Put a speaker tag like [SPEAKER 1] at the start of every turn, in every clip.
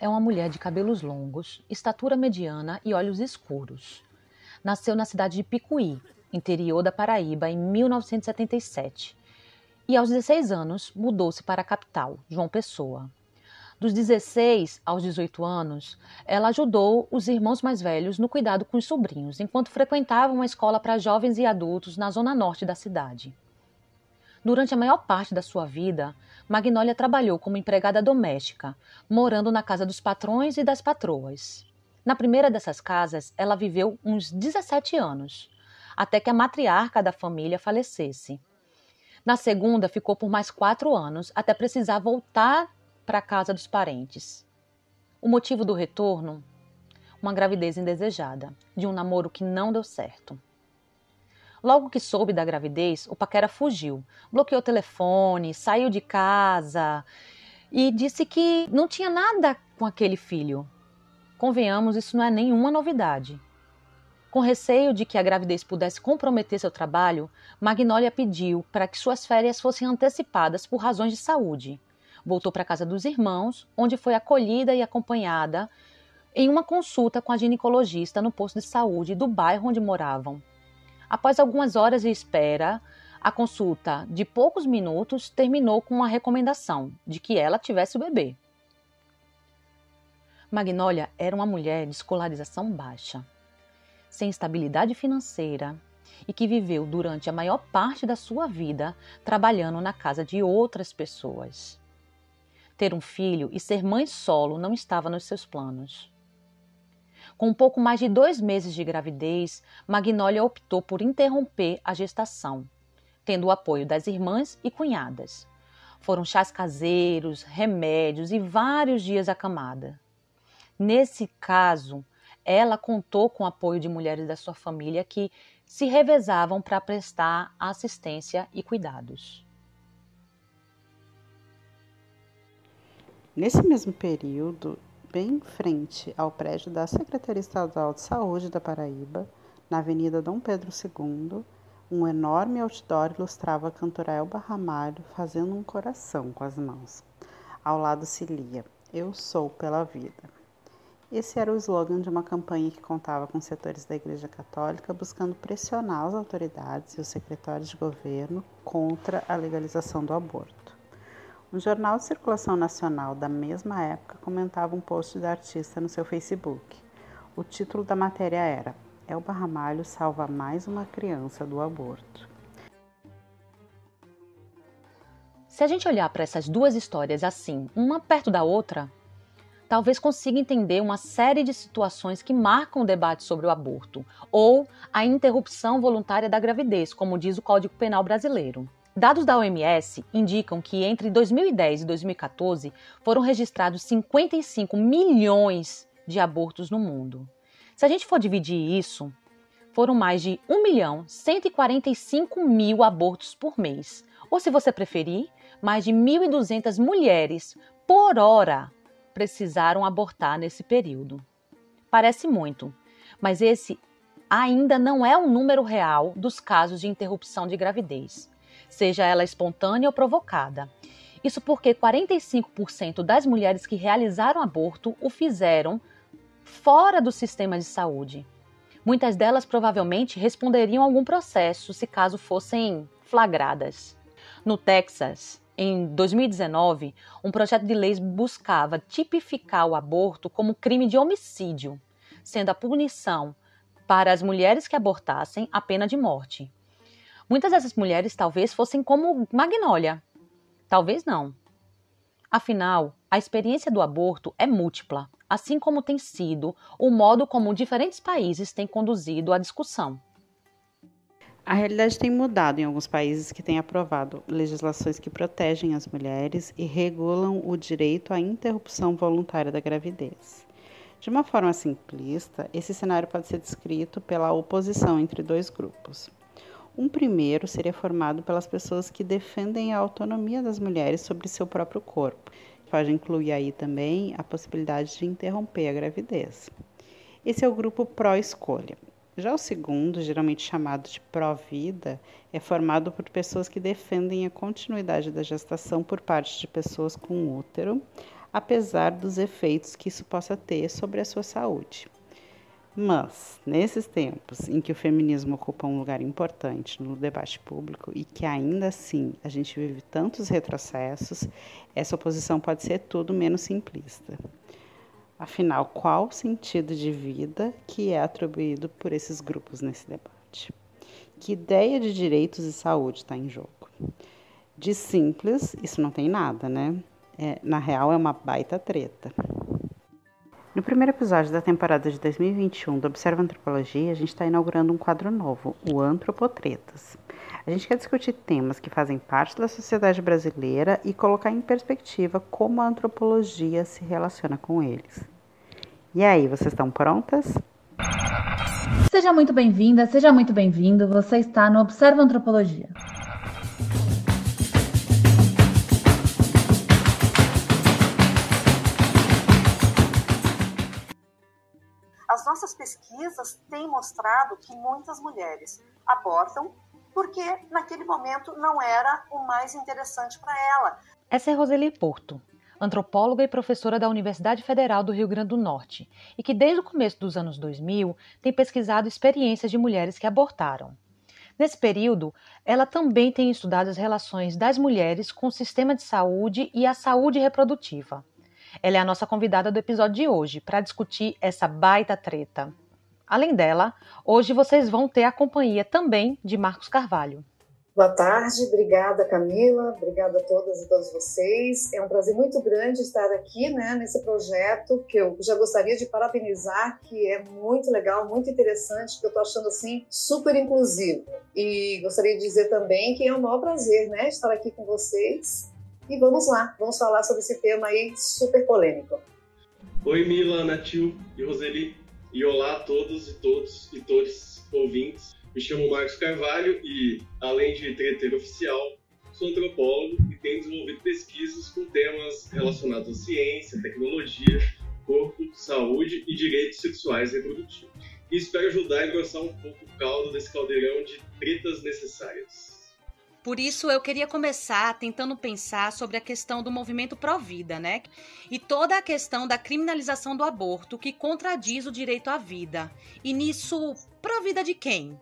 [SPEAKER 1] É uma mulher de cabelos longos, estatura mediana e olhos escuros. Nasceu na cidade de Picuí, interior da Paraíba, em 1977. E aos 16 anos mudou-se para a capital, João Pessoa. Dos 16 aos 18 anos, ela ajudou os irmãos mais velhos no cuidado com os sobrinhos, enquanto frequentava uma escola para jovens e adultos na zona norte da cidade. Durante a maior parte da sua vida, Magnólia trabalhou como empregada doméstica, morando na casa dos patrões e das patroas. Na primeira dessas casas, ela viveu uns 17 anos, até que a matriarca da família falecesse. Na segunda, ficou por mais quatro anos, até precisar voltar para a casa dos parentes. O motivo do retorno? Uma gravidez indesejada, de um namoro que não deu certo. Logo que soube da gravidez, o paquera fugiu, bloqueou o telefone, saiu de casa e disse que não tinha nada com aquele filho. Convenhamos, isso não é nenhuma novidade. Com receio de que a gravidez pudesse comprometer seu trabalho, Magnólia pediu para que suas férias fossem antecipadas por razões de saúde. Voltou para a casa dos irmãos, onde foi acolhida e acompanhada em uma consulta com a ginecologista no posto de saúde do bairro onde moravam. Após algumas horas de espera, a consulta de poucos minutos terminou com uma recomendação de que ela tivesse o bebê. Magnólia era uma mulher de escolarização baixa, sem estabilidade financeira e que viveu durante a maior parte da sua vida trabalhando na casa de outras pessoas. Ter um filho e ser mãe solo não estava nos seus planos. Com um pouco mais de dois meses de gravidez, Magnólia optou por interromper a gestação, tendo o apoio das irmãs e cunhadas. Foram chás caseiros, remédios e vários dias acamada. Nesse caso, ela contou com o apoio de mulheres da sua família que se revezavam para prestar assistência e cuidados.
[SPEAKER 2] Nesse mesmo período, bem em frente ao prédio da Secretaria Estadual de Saúde da Paraíba, na Avenida Dom Pedro II, um enorme outdoor ilustrava a cantora Elba Ramalho fazendo um coração com as mãos. Ao lado se lia: Eu sou pela vida. Esse era o slogan de uma campanha que contava com setores da Igreja Católica buscando pressionar as autoridades e os secretários de governo contra a legalização do aborto. Um jornal de circulação nacional da mesma época comentava um post da artista no seu Facebook. O título da matéria era Elba Ramalho salva mais uma criança do aborto.
[SPEAKER 1] Se a gente olhar para essas duas histórias assim, uma perto da outra, talvez consiga entender uma série de situações que marcam o debate sobre o aborto ou a interrupção voluntária da gravidez, como diz o Código Penal brasileiro. Dados da OMS indicam que entre 2010 e 2014 foram registrados 55 milhões de abortos no mundo. Se a gente for dividir isso, foram mais de 1 milhão 145 mil abortos por mês. Ou, se você preferir, mais de 1.200 mulheres por hora precisaram abortar nesse período. Parece muito, mas esse ainda não é o número real dos casos de interrupção de gravidez seja ela espontânea ou provocada. Isso porque 45% das mulheres que realizaram aborto o fizeram fora do sistema de saúde. Muitas delas provavelmente responderiam a algum processo se caso fossem flagradas. No Texas, em 2019, um projeto de lei buscava tipificar o aborto como crime de homicídio, sendo a punição para as mulheres que abortassem a pena de morte. Muitas dessas mulheres talvez fossem como Magnólia. Talvez não. Afinal, a experiência do aborto é múltipla, assim como tem sido o modo como diferentes países têm conduzido a discussão.
[SPEAKER 2] A realidade tem mudado em alguns países que têm aprovado legislações que protegem as mulheres e regulam o direito à interrupção voluntária da gravidez. De uma forma simplista, esse cenário pode ser descrito pela oposição entre dois grupos. Um primeiro seria formado pelas pessoas que defendem a autonomia das mulheres sobre seu próprio corpo. Pode incluir aí também a possibilidade de interromper a gravidez. Esse é o grupo pró-escolha. Já o segundo, geralmente chamado de pró-vida, é formado por pessoas que defendem a continuidade da gestação por parte de pessoas com útero, apesar dos efeitos que isso possa ter sobre a sua saúde. Mas, nesses tempos em que o feminismo ocupa um lugar importante no debate público e que ainda assim a gente vive tantos retrocessos, essa oposição pode ser tudo menos simplista. Afinal, qual o sentido de vida que é atribuído por esses grupos nesse debate? Que ideia de direitos e saúde está em jogo? De simples, isso não tem nada, né? É, na real, é uma baita treta. No primeiro episódio da temporada de 2021 do Observa Antropologia, a gente está inaugurando um quadro novo, o Antropotretas. A gente quer discutir temas que fazem parte da sociedade brasileira e colocar em perspectiva como a antropologia se relaciona com eles. E aí, vocês estão prontas?
[SPEAKER 3] Seja muito bem-vinda, seja muito bem-vindo. Você está no Observa Antropologia.
[SPEAKER 4] As nossas pesquisas têm mostrado que muitas mulheres abortam porque naquele momento não era o mais interessante para ela.
[SPEAKER 1] Essa é Roseli Porto, antropóloga e professora da Universidade Federal do Rio Grande do Norte, e que desde o começo dos anos 2000 tem pesquisado experiências de mulheres que abortaram. Nesse período, ela também tem estudado as relações das mulheres com o sistema de saúde e a saúde reprodutiva. Ela é a nossa convidada do episódio de hoje para discutir essa baita treta. Além dela, hoje vocês vão ter a companhia também de Marcos Carvalho.
[SPEAKER 5] Boa tarde, obrigada Camila, obrigada a todas e todos vocês. É um prazer muito grande estar aqui né, nesse projeto que eu já gostaria de parabenizar, que é muito legal, muito interessante, que eu estou achando assim super inclusivo. E gostaria de dizer também que é um maior prazer né, estar aqui com vocês e vamos lá, vamos falar sobre esse tema aí super polêmico.
[SPEAKER 6] Oi, Mila, Natil e Roseli. E olá a todos e todos e todos ouvintes. Me chamo Marcos Carvalho e, além de treteiro oficial, sou antropólogo e tenho desenvolvido pesquisas com temas relacionados à ciência, tecnologia, corpo, saúde e direitos sexuais e reprodutivos. E espero ajudar a engrossar um pouco o caldo desse caldeirão de tretas necessárias.
[SPEAKER 1] Por isso eu queria começar tentando pensar sobre a questão do movimento pró-vida, né? E toda a questão da criminalização do aborto que contradiz o direito à vida. E nisso, pró-vida de quem?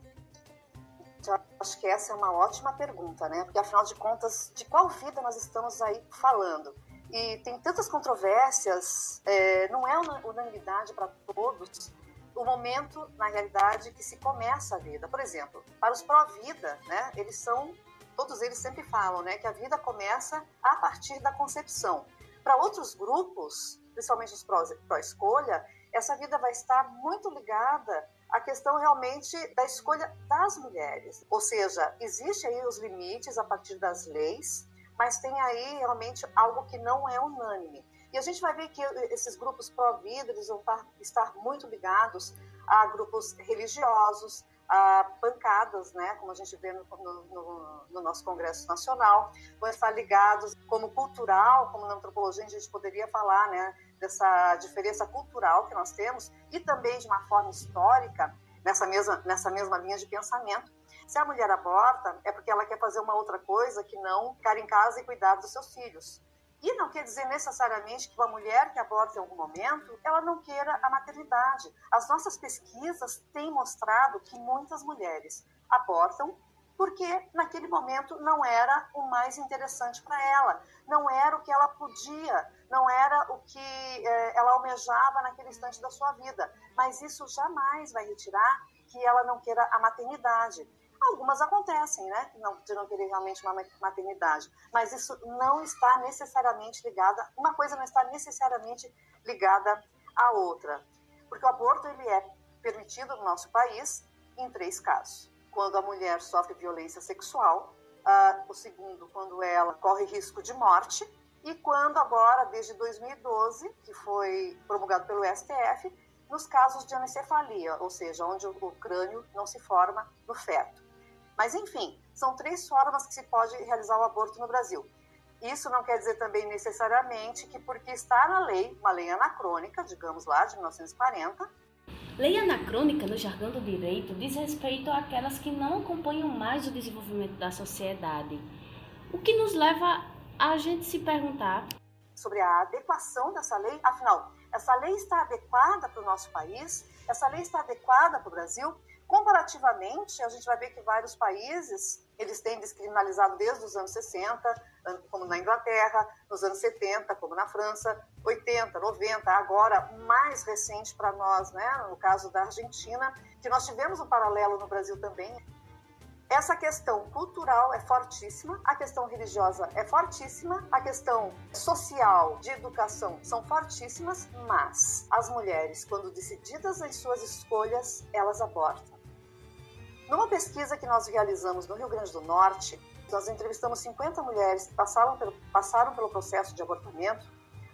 [SPEAKER 4] Eu acho que essa é uma ótima pergunta, né? Porque afinal de contas, de qual vida nós estamos aí falando? E tem tantas controvérsias, é, não é unanimidade para todos o momento, na realidade, que se começa a vida. Por exemplo, para os pró-vida, né, eles são todos eles sempre falam, né, que a vida começa a partir da concepção. Para outros grupos, principalmente os pró-escolha, essa vida vai estar muito ligada à questão realmente da escolha das mulheres. Ou seja, existe aí os limites a partir das leis, mas tem aí realmente algo que não é unânime. E a gente vai ver que esses grupos pró-vida, eles vão estar muito ligados a grupos religiosos, a pancadas, né, como a gente vê no, no, no, nosso Congresso Nacional, vão estar ligados como cultural, como na antropologia a gente poderia falar, né, dessa diferença cultural que nós temos e também de uma forma histórica nessa mesma nessa mesma linha de pensamento. Se a mulher aborta é porque ela quer fazer uma outra coisa que não ficar em casa e cuidar dos seus filhos. E não quer dizer necessariamente que uma mulher que aborta em algum momento, ela não queira a maternidade. As nossas pesquisas têm mostrado que muitas mulheres abortam porque naquele momento não era o mais interessante para ela, não era o que ela podia, não era o que eh, ela almejava naquele instante da sua vida. Mas isso jamais vai retirar que ela não queira a maternidade. Algumas acontecem, né? Não, de não querer realmente uma maternidade. Mas isso não está necessariamente ligada, uma coisa não está necessariamente ligada à outra. Porque o aborto ele é permitido no nosso país em três casos. Quando a mulher sofre violência sexual, uh, o segundo, quando ela corre risco de morte, e quando agora, desde 2012, que foi promulgado pelo STF, nos casos de anencefalia, ou seja, onde o crânio não se forma no feto. Mas, enfim, são três formas que se pode realizar o aborto no Brasil. Isso não quer dizer também necessariamente que porque está na lei, uma lei anacrônica, digamos lá, de 1940.
[SPEAKER 7] Lei anacrônica, no jargão do direito, diz respeito àquelas que não acompanham mais o desenvolvimento da sociedade. O que nos leva a gente se perguntar
[SPEAKER 4] sobre a adequação dessa lei. Afinal, essa lei está adequada para o nosso país? Essa lei está adequada para o Brasil? Comparativamente, a gente vai ver que vários países eles têm descriminalizado desde os anos 60, como na Inglaterra, nos anos 70, como na França, 80, 90, agora mais recente para nós, né, no caso da Argentina, que nós tivemos um paralelo no Brasil também. Essa questão cultural é fortíssima, a questão religiosa é fortíssima, a questão social, de educação são fortíssimas, mas as mulheres, quando decididas em suas escolhas, elas abortam. Numa pesquisa que nós realizamos no Rio Grande do Norte, nós entrevistamos 50 mulheres que passaram pelo, passaram pelo processo de abortamento,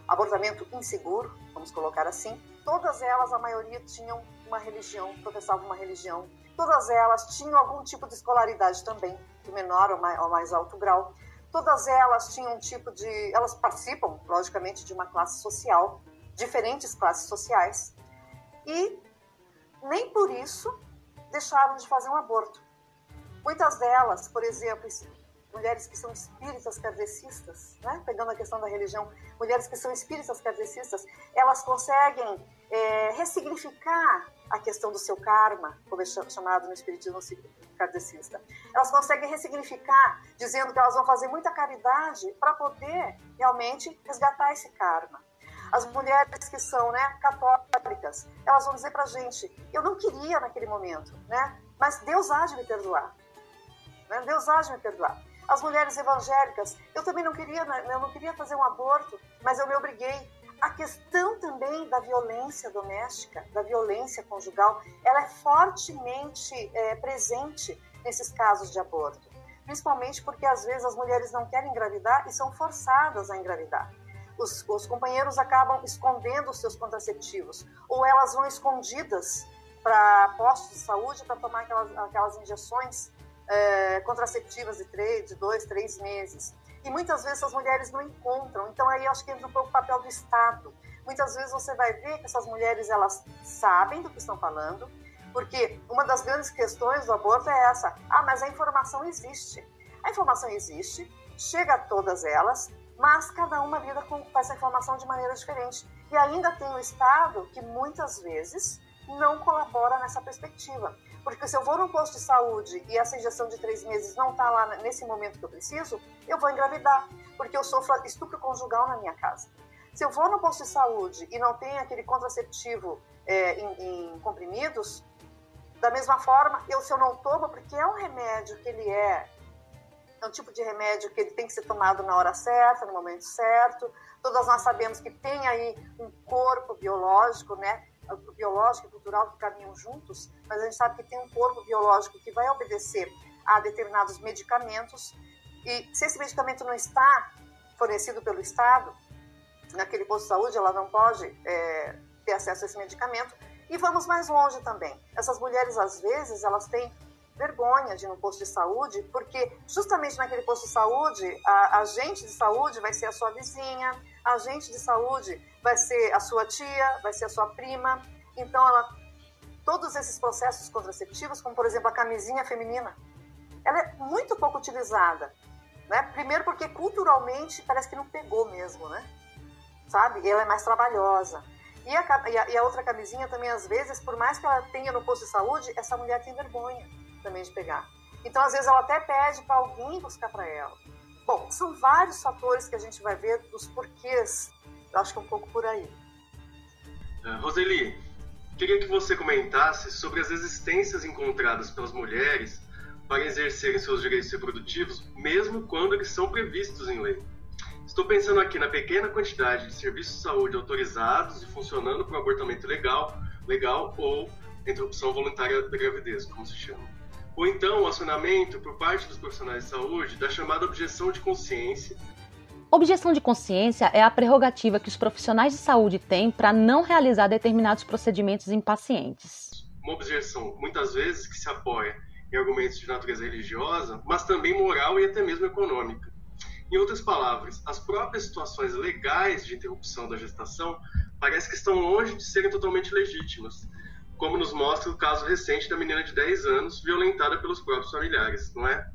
[SPEAKER 4] abortamento inseguro, vamos colocar assim. Todas elas, a maioria, tinham uma religião, professavam uma religião. Todas elas tinham algum tipo de escolaridade também, de menor ou mais, ou mais alto grau. Todas elas tinham um tipo de. Elas participam, logicamente, de uma classe social, diferentes classes sociais. E nem por isso deixaram de fazer um aborto. Muitas delas, por exemplo, mulheres que são espíritas kardecistas, né? pegando a questão da religião, mulheres que são espíritas kardecistas, elas conseguem é, ressignificar a questão do seu karma, como é chamado no espiritismo kardecista. Elas conseguem ressignificar, dizendo que elas vão fazer muita caridade para poder realmente resgatar esse karma. As mulheres que são né, católicas, elas vão dizer para a gente: eu não queria naquele momento, né? mas Deus há de me perdoar. Né? Deus há de me perdoar. As mulheres evangélicas, eu também não queria, né, eu não queria fazer um aborto, mas eu me obriguei. A questão também da violência doméstica, da violência conjugal, ela é fortemente é, presente nesses casos de aborto. Principalmente porque às vezes as mulheres não querem engravidar e são forçadas a engravidar os, os companheiros acabam escondendo os seus contraceptivos, ou elas vão escondidas para postos de saúde para tomar aquelas, aquelas injeções é, contraceptivas de três, de dois, três meses. E muitas vezes as mulheres não encontram. Então aí acho que entra um pouco o papel do Estado. Muitas vezes você vai ver que essas mulheres elas sabem do que estão falando, porque uma das grandes questões do aborto é essa: ah, mas a informação existe. A informação existe, chega a todas elas, mas cada uma lida com essa informação de maneira diferente. E ainda tem o Estado que muitas vezes não colabora nessa perspectiva. Porque se eu vou num posto de saúde e essa injeção de três meses não está lá nesse momento que eu preciso, eu vou engravidar, porque eu sofro estupro conjugal na minha casa. Se eu vou no posto de saúde e não tem aquele contraceptivo é, em, em comprimidos, da mesma forma, eu se eu não tomo, porque é um remédio que ele é é um tipo de remédio que ele tem que ser tomado na hora certa, no momento certo. Todas nós sabemos que tem aí um corpo biológico, né? Biológico e cultural que caminham juntos, mas a gente sabe que tem um corpo biológico que vai obedecer a determinados medicamentos e se esse medicamento não está fornecido pelo Estado, naquele posto de saúde, ela não pode é, ter acesso a esse medicamento. E vamos mais longe também. Essas mulheres, às vezes, elas têm vergonha de ir no posto de saúde, porque justamente naquele posto de saúde, a agente de saúde vai ser a sua vizinha, a agente de saúde vai ser a sua tia, vai ser a sua prima. Então, ela, todos esses processos contraceptivos, como por exemplo a camisinha feminina, ela é muito pouco utilizada. Né? Primeiro porque culturalmente parece que não pegou mesmo, né? Sabe? Ela é mais trabalhosa. E a, e a, e a outra camisinha também, às vezes, por mais que ela tenha no posto de saúde, essa mulher tem vergonha também de pegar. Então, às vezes, ela até pede para alguém buscar para ela. Bom, são vários fatores que a gente vai ver dos porquês. Eu acho que é um pouco por aí.
[SPEAKER 6] Uh, Roseli, queria que você comentasse sobre as resistências encontradas pelas mulheres para exercerem seus direitos reprodutivos, mesmo quando eles são previstos em lei. Estou pensando aqui na pequena quantidade de serviços de saúde autorizados e funcionando para o abortamento legal, legal ou interrupção voluntária da gravidez, como se chama ou então o acionamento por parte dos profissionais de saúde da chamada objeção de consciência.
[SPEAKER 1] Objeção de consciência é a prerrogativa que os profissionais de saúde têm para não realizar determinados procedimentos em pacientes.
[SPEAKER 6] Uma objeção, muitas vezes, que se apoia em argumentos de natureza religiosa, mas também moral e até mesmo econômica. Em outras palavras, as próprias situações legais de interrupção da gestação parece que estão longe de serem totalmente legítimas, como nos mostra o caso recente da menina de 10 anos violentada pelos próprios familiares, não é?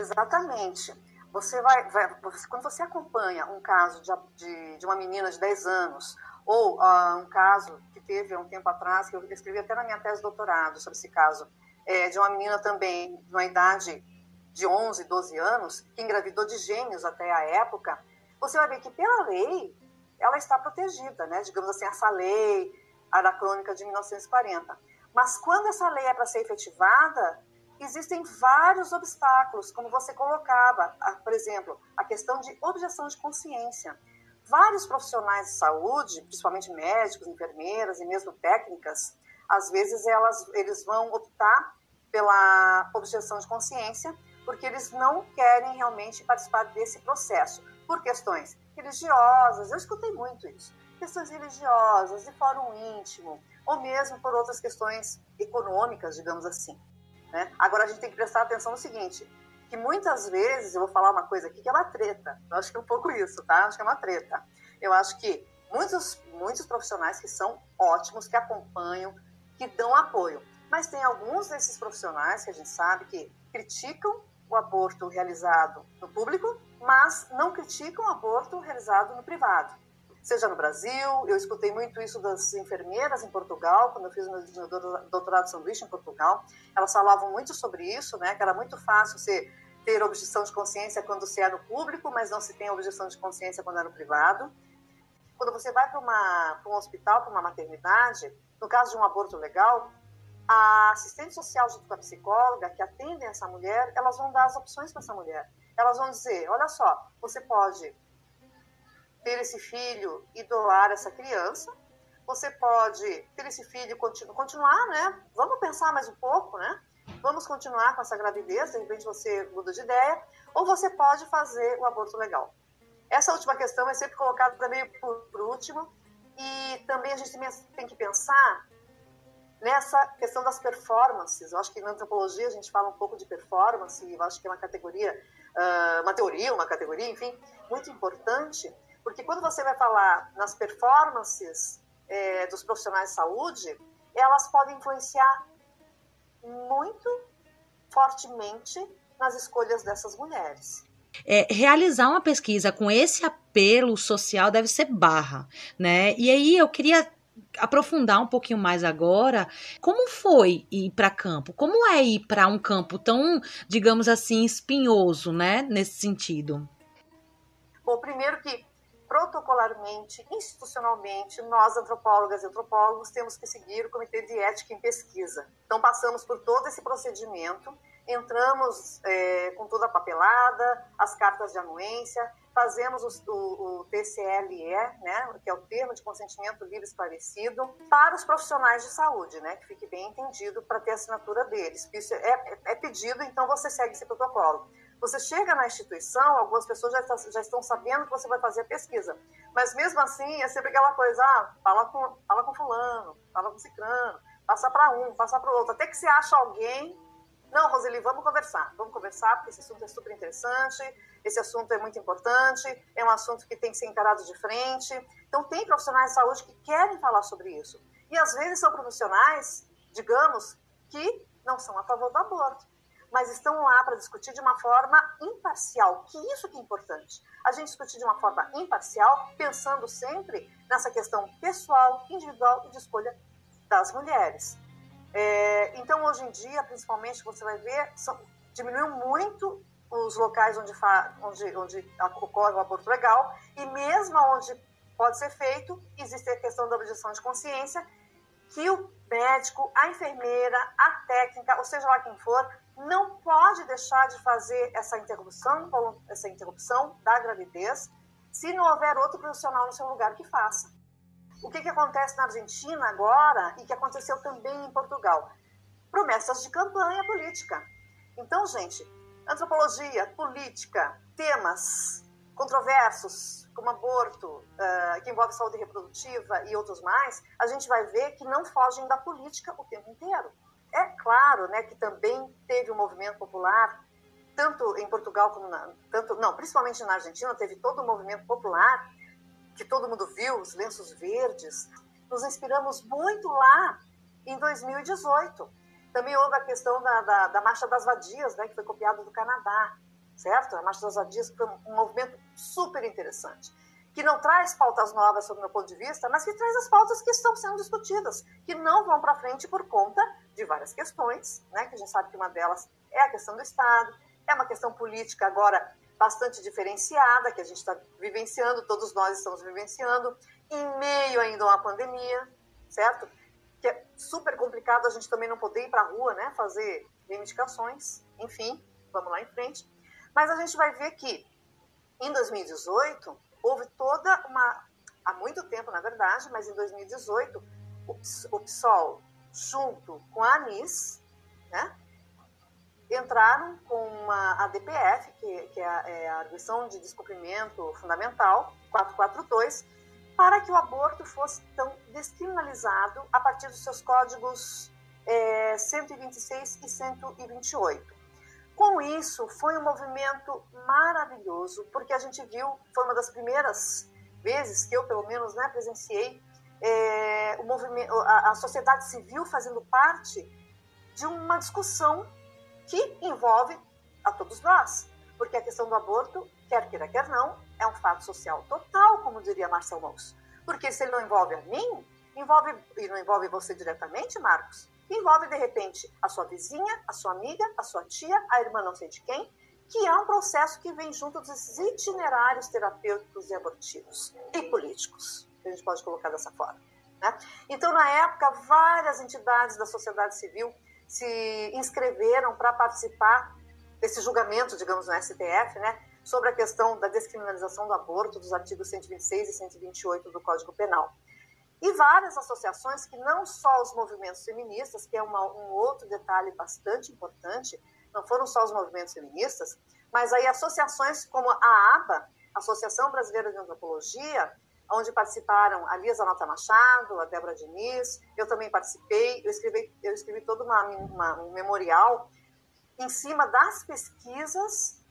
[SPEAKER 4] Exatamente. você vai, vai quando você acompanha um caso de, de, de, uma menina de 10 anos, ou uh, um caso que teve há um tempo atrás, que eu escrevi até na minha tese de doutorado sobre esse caso, é, de uma menina também, de uma idade de 11, 12 anos, que engravidou de gêmeos até a época, você vai ver que pela lei ela está protegida, né? digamos assim, essa lei anacrônica de 1940. Mas quando essa lei é para ser efetivada, existem vários obstáculos, como você colocava, por exemplo, a questão de objeção de consciência. Vários profissionais de saúde, principalmente médicos, enfermeiras e mesmo técnicas, às vezes elas, eles vão optar pela objeção de consciência porque eles não querem realmente participar desse processo por questões religiosas. Eu escutei muito isso. Questões religiosas, de fórum íntimo, ou mesmo por outras questões econômicas, digamos assim. Né? Agora a gente tem que prestar atenção no seguinte, que muitas vezes, eu vou falar uma coisa aqui que é uma treta, eu acho que é um pouco isso, tá? Acho que é uma treta. Eu acho que muitos, muitos profissionais que são ótimos, que acompanham, que dão apoio, mas tem alguns desses profissionais que a gente sabe que criticam o aborto realizado no público, mas não criticam o aborto realizado no privado seja no Brasil. Eu escutei muito isso das enfermeiras em Portugal, quando eu fiz meu doutorado de sanduíche em Portugal. Elas falavam muito sobre isso, né? Que era muito fácil você ter objeção de consciência quando você é no público, mas não se tem objeção de consciência quando é no privado. Quando você vai para um hospital, para uma maternidade, no caso de um aborto legal, a assistente social junto com a psicóloga que atendem essa mulher, elas vão dar as opções para essa mulher. Elas vão dizer, olha só, você pode ter esse filho e doar essa criança. Você pode ter esse filho e continu continuar, né? Vamos pensar mais um pouco, né? Vamos continuar com essa gravidez, de repente você muda de ideia, ou você pode fazer o aborto legal. Essa última questão é sempre colocada meio por, último, e também a gente tem que pensar nessa questão das performances. Eu acho que na antropologia a gente fala um pouco de performance, eu acho que é uma categoria, uh, uma teoria, uma categoria, enfim, muito importante, porque quando você vai falar nas performances é, dos profissionais de saúde, elas podem influenciar muito fortemente nas escolhas dessas mulheres.
[SPEAKER 1] É, realizar uma pesquisa com esse apelo social deve ser barra, né? E aí eu queria aprofundar um pouquinho mais agora. Como foi ir para campo? Como é ir para um campo tão, digamos assim, espinhoso, né? Nesse sentido.
[SPEAKER 4] Bom, primeiro que protocolarmente, institucionalmente, nós, antropólogas e antropólogos, temos que seguir o Comitê de Ética em Pesquisa. Então, passamos por todo esse procedimento, entramos é, com toda a papelada, as cartas de anuência, fazemos o, o, o, TCLE, né, que é o Termo de Consentimento Livre Esclarecido, para os profissionais de saúde, né, que fique bem entendido para ter a assinatura deles. Isso é, é, é pedido, então você segue esse protocolo. Você chega na instituição, algumas pessoas já, está, já, estão sabendo que você vai fazer a pesquisa. Mas mesmo assim, é sempre aquela coisa, ah, fala com, fala com fulano, fala com ciclano, passa para um, passa para o outro. Até que você acha alguém, não, Roseli, vamos conversar. Vamos conversar, porque esse assunto é super interessante, esse assunto é muito importante, é um assunto que tem que ser encarado de frente. Então, tem profissionais de saúde que querem falar sobre isso. E às vezes são profissionais, digamos, que não são a favor do aborto mas estão lá para discutir de uma forma imparcial, que isso que é importante. A gente discutir de uma forma imparcial, pensando sempre nessa questão pessoal, individual e de escolha das mulheres. É, então, hoje em dia, principalmente, você vai ver, são, diminuiu muito os locais onde, fa, onde, onde ocorre o aborto legal, e mesmo onde pode ser feito, existe a questão da objeção de consciência, que o médico, a enfermeira, a técnica, ou seja lá quem for, não pode deixar de fazer essa interrupção, essa interrupção da gravidez se não houver outro profissional no seu lugar que faça. O que, que acontece na Argentina agora e que aconteceu também em Portugal? Promessas de campanha política. Então, gente, antropologia, política, temas controversos, como aborto, uh, que envolve saúde reprodutiva e outros mais, a gente vai ver que não fogem da política o tempo inteiro. É claro né, que também teve um movimento popular, tanto em Portugal como na, tanto, não, principalmente na Argentina, teve todo um movimento popular que todo mundo viu, os lenços verdes. Nos inspiramos muito lá em 2018. Também houve a questão da, da, da Marcha das Vadias, né, que foi copiada do Canadá. certo? A Marcha das Vadias foi um movimento super interessante, que não traz pautas novas sob meu ponto de vista, mas que traz as pautas que estão sendo discutidas, que não vão para frente por conta de várias questões, né? Que a gente sabe que uma delas é a questão do Estado, é uma questão política agora bastante diferenciada, que a gente está vivenciando, todos nós estamos vivenciando, em meio ainda a uma pandemia, certo? Que é super complicado a gente também não poder ir para a rua, né? Fazer reivindicações, enfim, vamos lá em frente. Mas a gente vai ver que em 2018 houve toda uma. Há muito tempo, na verdade, mas em 2018 o PSOL, junto com a ANIS, né, entraram com uma ADPF, que, que é, a, é a Arguição de Descumprimento Fundamental, 442, para que o aborto fosse então descriminalizado a partir dos seus códigos é, 126 e 128. Com isso, foi um movimento maravilhoso, porque a gente viu, foi uma das primeiras vezes que eu, pelo menos, né, presenciei é, o movimento, a, a sociedade civil fazendo parte de uma discussão que envolve a todos nós, porque a questão do aborto, quer queira, quer não, é um fato social total, como diria Marcel Mauss. Porque se ele não envolve a mim, envolve e não envolve você diretamente, Marcos, envolve de repente a sua vizinha, a sua amiga, a sua tia, a irmã não sei de quem, que é um processo que vem junto desses itinerários terapêuticos e abortivos e políticos, que a gente pode colocar dessa forma. Né? Então, na época, várias entidades da sociedade civil se inscreveram para participar desse julgamento, digamos, no STF, né, sobre a questão da descriminalização do aborto dos artigos 126 e 128 do Código Penal. E várias associações que não só os movimentos feministas, que é uma, um outro detalhe bastante importante, não foram só os movimentos feministas, mas aí associações como a ABA, Associação Brasileira de Antropologia, onde participaram a Lisa Nota Machado, a Débora Diniz, eu também participei, eu escrevi, eu escrevi todo uma, uma, um memorial em cima das pesquisas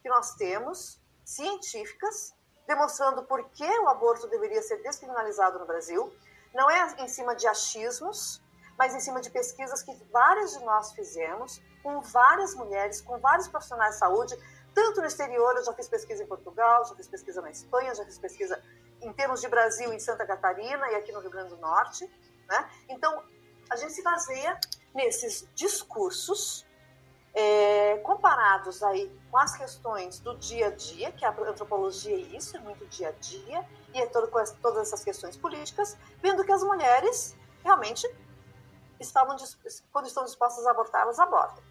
[SPEAKER 4] que nós temos, científicas, demonstrando por que o aborto deveria ser descriminalizado no Brasil. Não é em cima de achismos, mas em cima de pesquisas que várias de nós fizemos, com várias mulheres, com vários profissionais de saúde, tanto no exterior, eu já fiz pesquisa em Portugal, já fiz pesquisa na Espanha, já fiz pesquisa em termos de Brasil em Santa Catarina e aqui no Rio Grande do Norte. Né? Então, a gente se baseia nesses discursos é, comparados aí com as questões do dia a dia, que a antropologia é isso, é muito dia a dia, e é todo, com as, todas essas questões políticas, vendo que as mulheres realmente estavam, quando estão dispostas a abortar, elas abortam.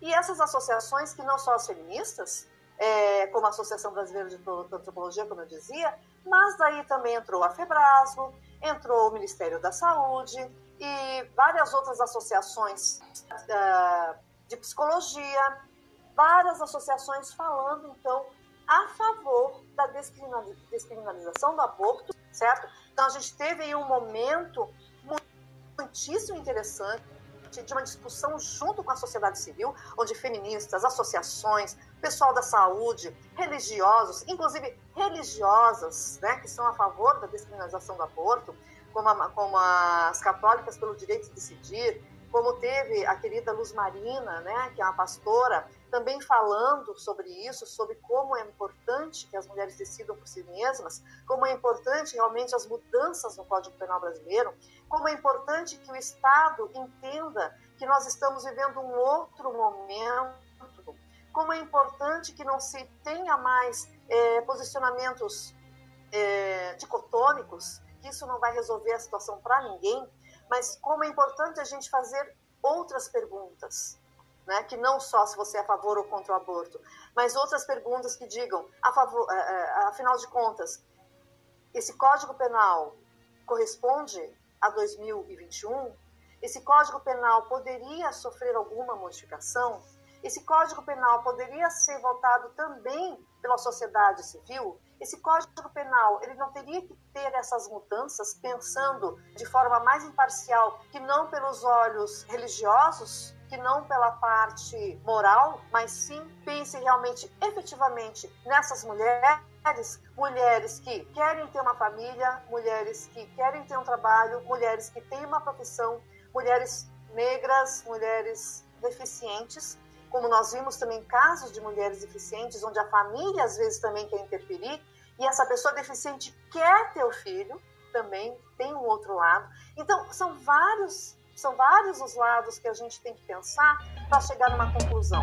[SPEAKER 4] E essas associações, que não só as feministas, é, como a Associação Brasileira de Antropologia, como eu dizia, mas daí também entrou a FEBRASMO, entrou o Ministério da Saúde e várias outras associações uh, de psicologia, várias associações falando, então, a favor da descriminalização do aborto, certo? Então, a gente teve aí um momento muitíssimo interessante de uma discussão junto com a sociedade civil, onde feministas, associações, pessoal da saúde, religiosos, inclusive religiosas, né, que são a favor da descriminalização do aborto, como, a, como as católicas pelo direito de decidir, como teve a querida Luz Marina, né, que é uma pastora, também falando sobre isso, sobre como é importante que as mulheres decidam por si mesmas, como é importante realmente as mudanças no Código Penal brasileiro, como é importante que o Estado entenda que nós estamos vivendo um outro momento, como é importante que não se tenha mais é, posicionamentos é, dicotômicos, que isso não vai resolver a situação para ninguém, mas como é importante a gente fazer outras perguntas, né? que não só se você é a favor ou contra o aborto, mas outras perguntas que digam, a favor, é, é, afinal de contas, esse Código Penal corresponde a 2021? Esse Código Penal poderia sofrer alguma modificação? Esse Código Penal poderia ser votado também pela sociedade civil? Esse Código Penal, ele não teria que ter essas mudanças pensando de forma mais imparcial, que não pelos olhos religiosos, que não pela parte moral, mas sim pense realmente efetivamente nessas mulheres, mulheres que querem ter uma família, mulheres que querem ter um trabalho, mulheres que têm uma profissão, mulheres negras, mulheres deficientes, como nós vimos também casos de mulheres deficientes, onde a família às vezes também quer interferir, e essa pessoa deficiente quer ter o filho, também tem um outro lado. Então, são vários, são vários os lados que a gente tem que pensar para chegar numa conclusão.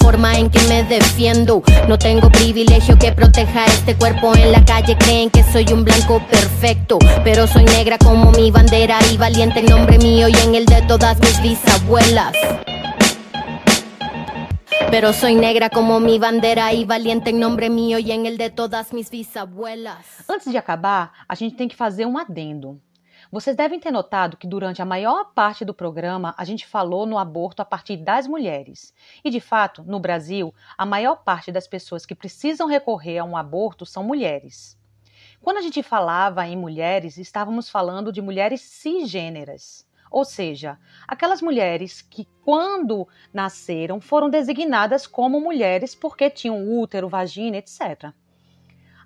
[SPEAKER 8] forma en que me defiendo. No tengo privilegio que proteja este cuerpo en la calle. Creen que soy un blanco perfecto, pero soy negra como mi bandera y valiente en nombre mío y en el de todas mis bisabuelas. Pero soy negra como mi bandera e valiente em nome meu e em el de todas minhas bisabuelas.
[SPEAKER 1] Antes de acabar, a gente tem que fazer um adendo. Vocês devem ter notado que durante a maior parte do programa a gente falou no aborto a partir das mulheres. E de fato, no Brasil, a maior parte das pessoas que precisam recorrer a um aborto são mulheres. Quando a gente falava em mulheres, estávamos falando de mulheres cisgêneras. Ou seja, aquelas mulheres que, quando nasceram, foram designadas como mulheres porque tinham útero, vagina, etc.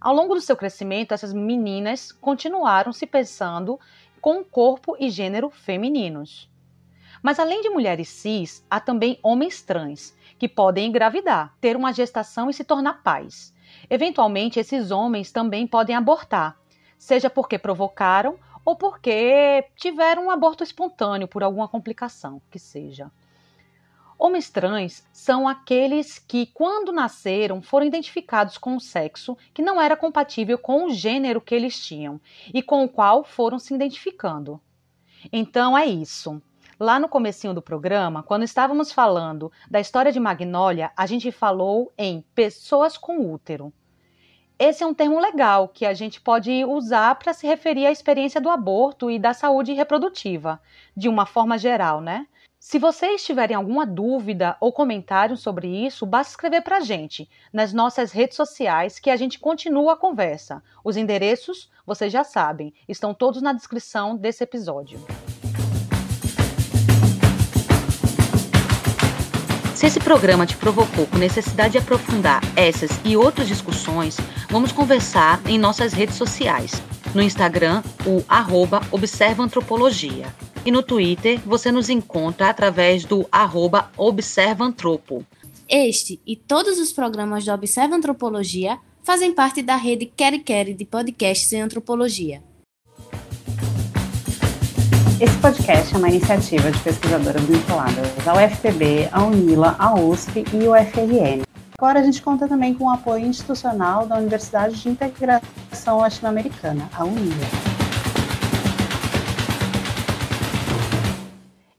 [SPEAKER 1] Ao longo do seu crescimento, essas meninas continuaram se pensando com corpo e gênero femininos. Mas além de mulheres cis, há também homens trans, que podem engravidar, ter uma gestação e se tornar pais. Eventualmente, esses homens também podem abortar, seja porque provocaram ou porque tiveram um aborto espontâneo por alguma complicação que seja. Homens trans são aqueles que, quando nasceram, foram identificados com um sexo que não era compatível com o gênero que eles tinham e com o qual foram se identificando. Então é isso. Lá no comecinho do programa, quando estávamos falando da história de Magnólia, a gente falou em pessoas com útero. Esse é um termo legal que a gente pode usar para se referir à experiência do aborto e da saúde reprodutiva, de uma forma geral, né? Se vocês tiverem alguma dúvida ou comentário sobre isso, basta escrever para a gente nas nossas redes sociais que a gente continua a conversa. Os endereços, vocês já sabem, estão todos na descrição desse episódio. Se esse programa te provocou com necessidade de aprofundar essas e outras discussões, vamos conversar em nossas redes sociais. No Instagram, o arroba Observa Antropologia. E no Twitter, você nos encontra através do arroba Observa Antropo.
[SPEAKER 7] Este e todos os programas do Observa Antropologia fazem parte da rede Quere Quere de podcasts em antropologia.
[SPEAKER 2] Esse podcast é uma iniciativa de pesquisadoras vinculadas ao UFPB, à UNILA, à USP e ao UFRN. Agora a gente conta também com o apoio institucional da Universidade de Integração Latino-Americana, a UNILA.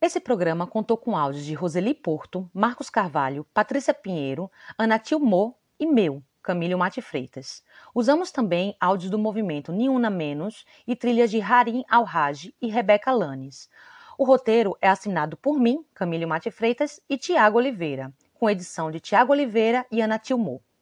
[SPEAKER 1] Esse programa contou com áudios de Roseli Porto, Marcos Carvalho, Patrícia Pinheiro, Anatil Mo e meu, Camilo Mate Freitas. Usamos também áudios do movimento Niuna Menos e trilhas de Harim Alhaj e Rebeca Lanes. O roteiro é assinado por mim, Camilo Mate Freitas, e Tiago Oliveira, com edição de Tiago Oliveira e Ana Tilmo.